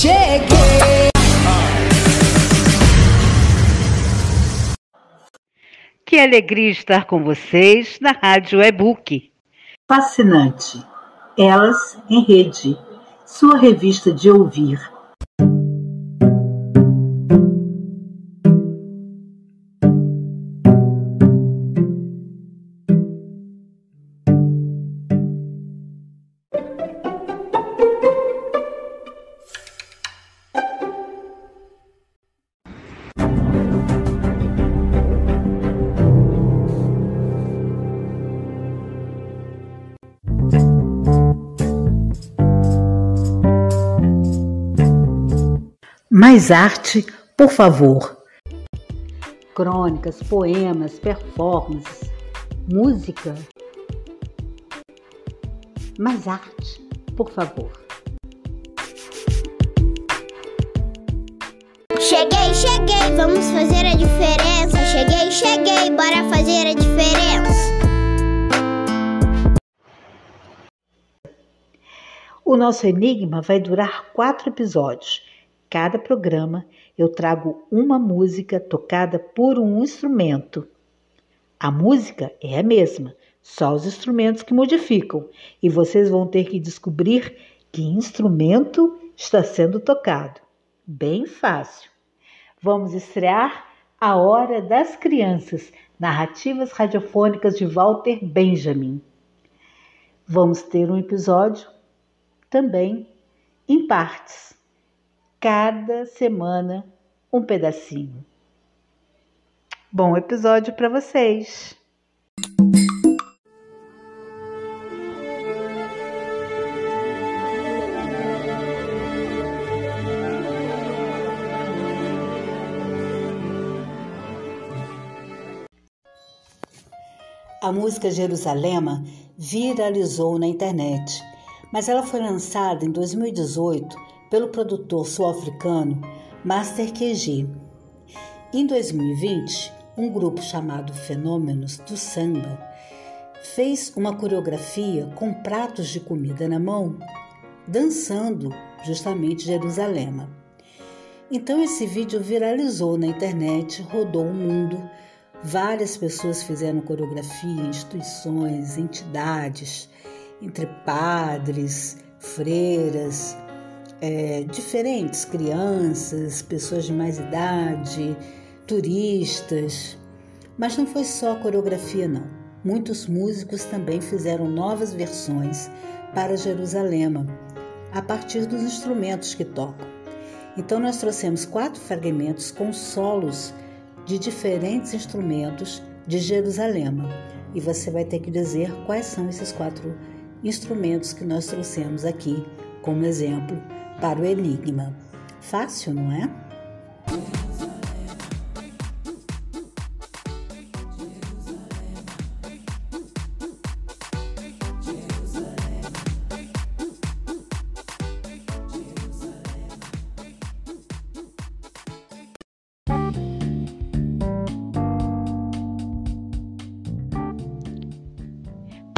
Cheguei. Que alegria estar com vocês na Rádio E-Book. Fascinante. Elas em Rede, sua revista de ouvir. Mais arte, por favor. Crônicas, poemas, performances, música. Mais arte, por favor. Cheguei, cheguei, vamos fazer a diferença. Cheguei, cheguei, bora fazer a diferença. O nosso enigma vai durar quatro episódios cada programa eu trago uma música tocada por um instrumento. A música é a mesma, só os instrumentos que modificam, e vocês vão ter que descobrir que instrumento está sendo tocado. Bem fácil. Vamos estrear A Hora das Crianças, narrativas radiofônicas de Walter Benjamin. Vamos ter um episódio também em partes cada semana um pedacinho. Bom episódio para vocês! A música Jerusalema viralizou na internet, mas ela foi lançada em 2018 pelo produtor sul-africano Master QG. Em 2020, um grupo chamado Fenômenos do Samba fez uma coreografia com pratos de comida na mão, dançando justamente Jerusalém. Então esse vídeo viralizou na internet, rodou o mundo. Várias pessoas fizeram coreografia, instituições, entidades, entre padres, freiras, é, diferentes, crianças, pessoas de mais idade, turistas. Mas não foi só coreografia, não. Muitos músicos também fizeram novas versões para Jerusalema, a partir dos instrumentos que tocam. Então, nós trouxemos quatro fragmentos com solos de diferentes instrumentos de Jerusalema. E você vai ter que dizer quais são esses quatro instrumentos que nós trouxemos aqui como exemplo para o enigma. Fácil, não é?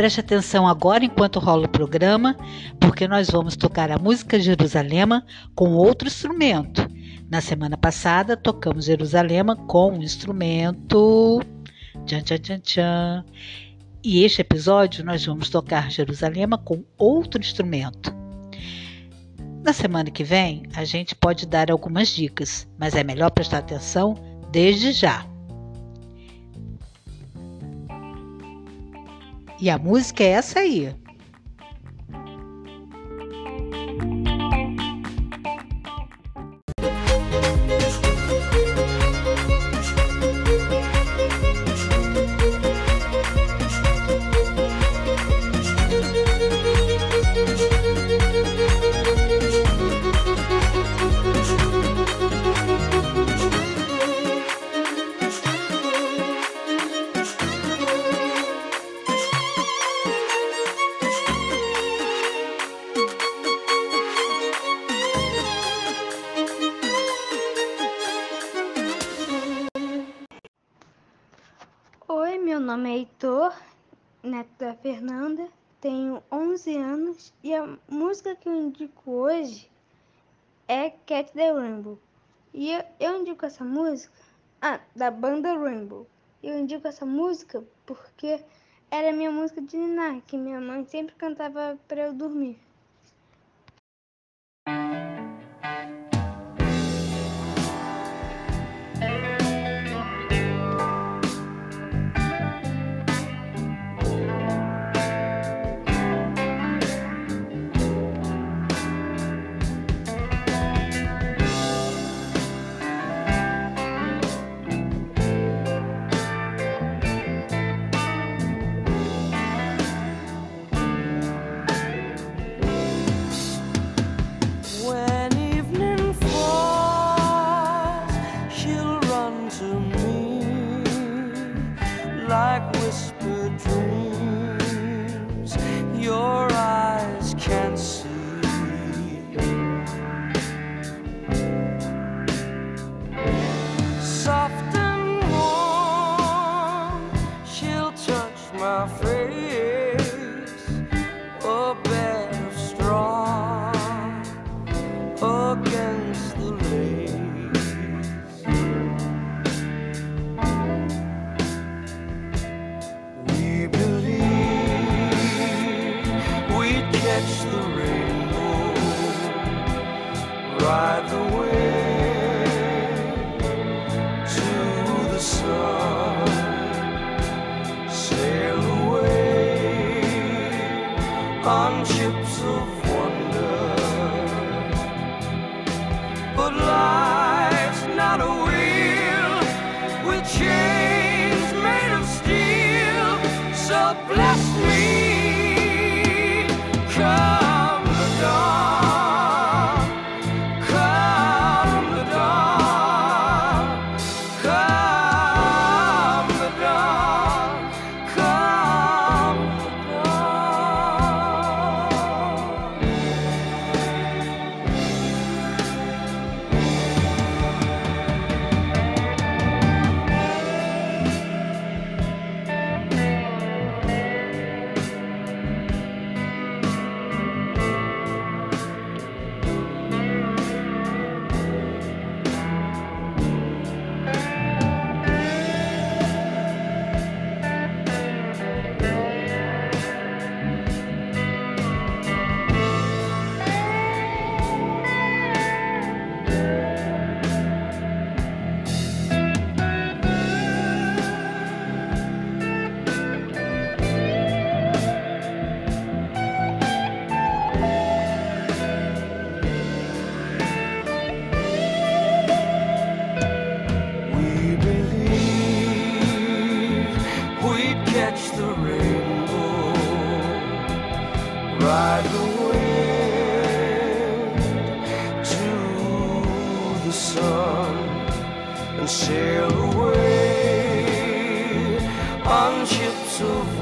Preste atenção agora enquanto rola o programa, porque nós vamos tocar a música Jerusalema com outro instrumento. Na semana passada tocamos Jerusalema com um instrumento. Tchan, tchan, tchan, tchan. E este episódio nós vamos tocar Jerusalema com outro instrumento. Na semana que vem a gente pode dar algumas dicas, mas é melhor prestar atenção desde já. E a música é essa aí. Neto da Fernanda, tenho 11 anos e a música que eu indico hoje é Cat the Rainbow. E eu, eu indico essa música, ah, da banda Rainbow. Eu indico essa música porque era minha música de ninar, que minha mãe sempre cantava para eu dormir. sun and sail away. On ships of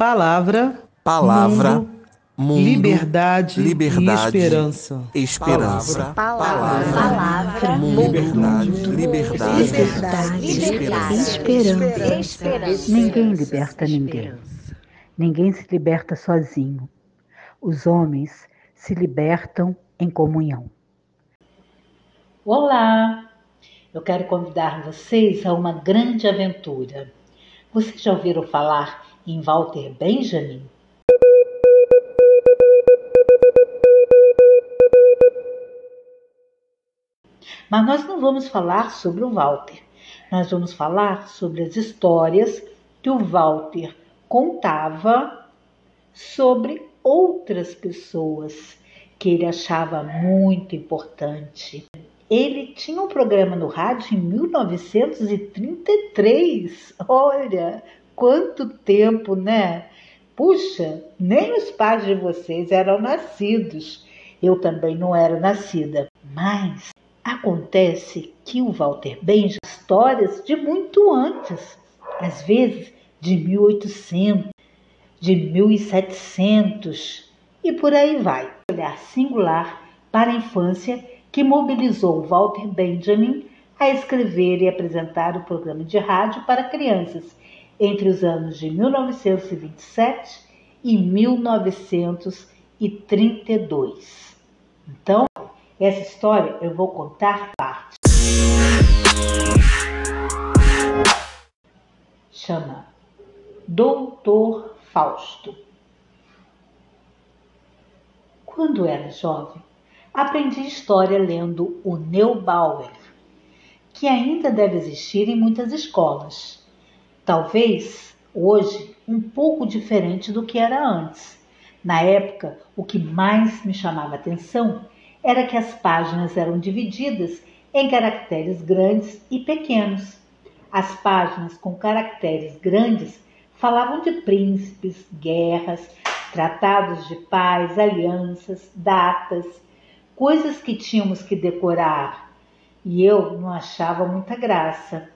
Palavra, palavra, mundo, mundo, liberdade, liberdade, e esperança. esperança. Palavra, palavra, mundo, liberdade, liberdade, liberdade, esperança. esperança. Ninguém liberta ninguém. Ninguém se liberta sozinho. Os homens se libertam em comunhão. Olá! Eu quero convidar vocês a uma grande aventura. Vocês já ouviram falar em Walter Benjamin? Mas nós não vamos falar sobre o Walter. Nós vamos falar sobre as histórias que o Walter contava sobre outras pessoas que ele achava muito importante. Ele tinha um programa no rádio em 1933. Olha, quanto tempo, né? Puxa, nem os pais de vocês eram nascidos. Eu também não era nascida. Mas acontece que o Walter Benjamin histórias de muito antes, às vezes de 1800, de 1700 e por aí vai. Olhar singular para a infância que mobilizou Walter Benjamin a escrever e apresentar o programa de rádio para crianças entre os anos de 1927 e 1932. Então, essa história eu vou contar parte. Chama Doutor Fausto. Quando era jovem, aprendi história lendo o Neubauer, que ainda deve existir em muitas escolas. Talvez hoje um pouco diferente do que era antes. Na época, o que mais me chamava atenção era que as páginas eram divididas em caracteres grandes e pequenos. As páginas com caracteres grandes falavam de príncipes, guerras, tratados de paz, alianças, datas, coisas que tínhamos que decorar. E eu não achava muita graça.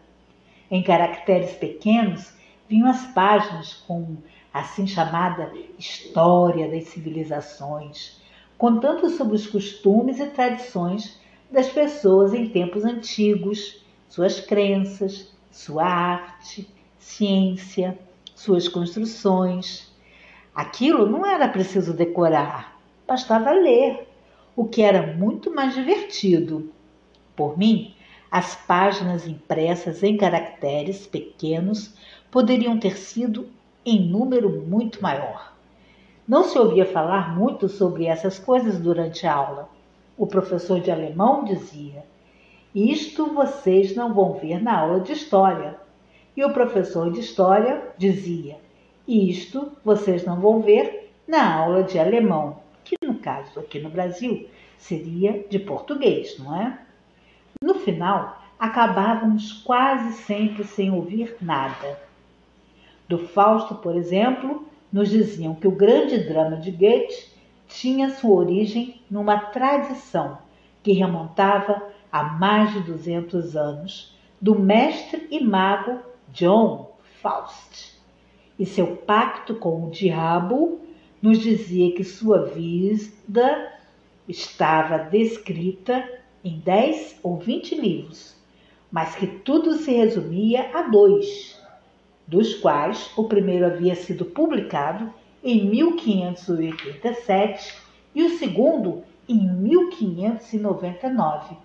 Em caracteres pequenos vinham as páginas com assim chamada história das civilizações, contando sobre os costumes e tradições das pessoas em tempos antigos, suas crenças, sua arte, ciência, suas construções. Aquilo não era preciso decorar, bastava ler, o que era muito mais divertido. Por mim, as páginas impressas em caracteres pequenos poderiam ter sido em número muito maior. Não se ouvia falar muito sobre essas coisas durante a aula. O professor de alemão dizia: Isto vocês não vão ver na aula de história. E o professor de história dizia: Isto vocês não vão ver na aula de alemão, que no caso aqui no Brasil seria de português, não é? No final, acabávamos quase sempre sem ouvir nada. Do Fausto, por exemplo, nos diziam que o grande drama de Goethe tinha sua origem numa tradição que remontava a mais de 200 anos do mestre e mago John Faust. E seu pacto com o diabo nos dizia que sua vida estava descrita em 10 ou 20 livros, mas que tudo se resumia a dois dos quais o primeiro havia sido publicado em 1587 e o segundo em 1599.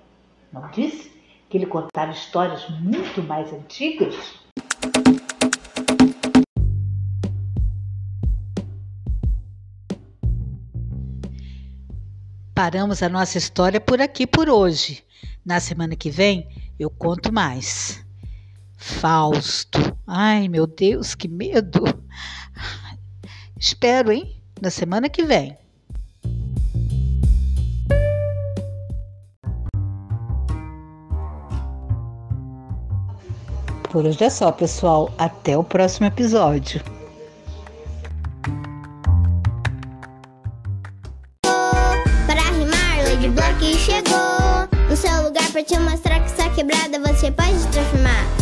Não disse que ele contava histórias muito mais antigas? Paramos a nossa história por aqui por hoje. Na semana que vem eu conto mais. Fausto. Ai, meu Deus, que medo. Espero, hein? Na semana que vem. Por hoje é só, pessoal. Até o próximo episódio. Chegou. No seu lugar para te mostrar que sua quebrada você pode transformar.